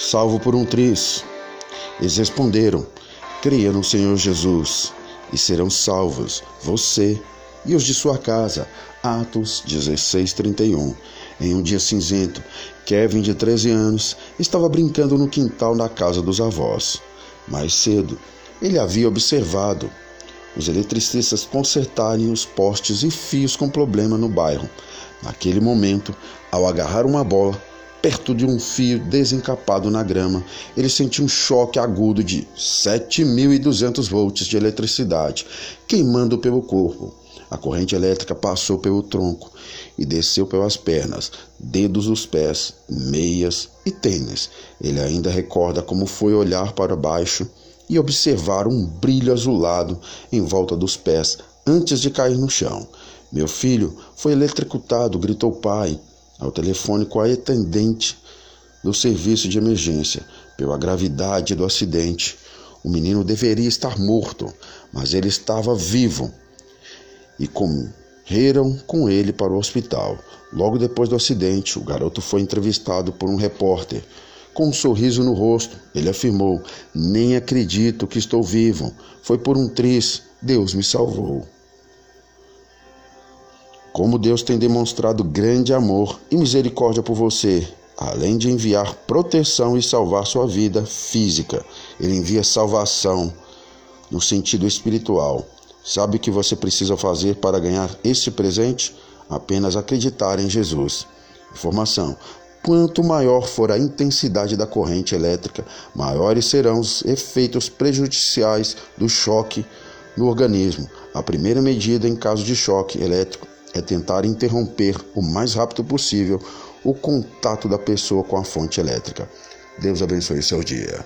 salvo por um triz. Eles responderam: Creia no Senhor Jesus e serão salvos, você e os de sua casa. Atos 16:31. Em um dia cinzento, Kevin, de 13 anos, estava brincando no quintal da casa dos avós. Mais cedo, ele havia observado os eletricistas consertarem os postes e fios com problema no bairro. Naquele momento, ao agarrar uma bola, perto de um fio desencapado na grama, ele sentiu um choque agudo de 7.200 volts de eletricidade queimando pelo corpo. A corrente elétrica passou pelo tronco e desceu pelas pernas, dedos dos pés, meias e tênis. Ele ainda recorda como foi olhar para baixo e observar um brilho azulado em volta dos pés antes de cair no chão. Meu filho foi eletrocutado, gritou o pai ao telefone com a atendente do serviço de emergência. Pela gravidade do acidente, o menino deveria estar morto, mas ele estava vivo. E correram com ele para o hospital. Logo depois do acidente, o garoto foi entrevistado por um repórter. Com um sorriso no rosto, ele afirmou: Nem acredito que estou vivo. Foi por um triz. Deus me salvou. Como Deus tem demonstrado grande amor e misericórdia por você, além de enviar proteção e salvar sua vida física, Ele envia salvação no sentido espiritual. Sabe o que você precisa fazer para ganhar este presente? Apenas acreditar em Jesus. Informação: Quanto maior for a intensidade da corrente elétrica, maiores serão os efeitos prejudiciais do choque no organismo. A primeira medida em caso de choque elétrico é tentar interromper o mais rápido possível o contato da pessoa com a fonte elétrica. Deus abençoe seu dia.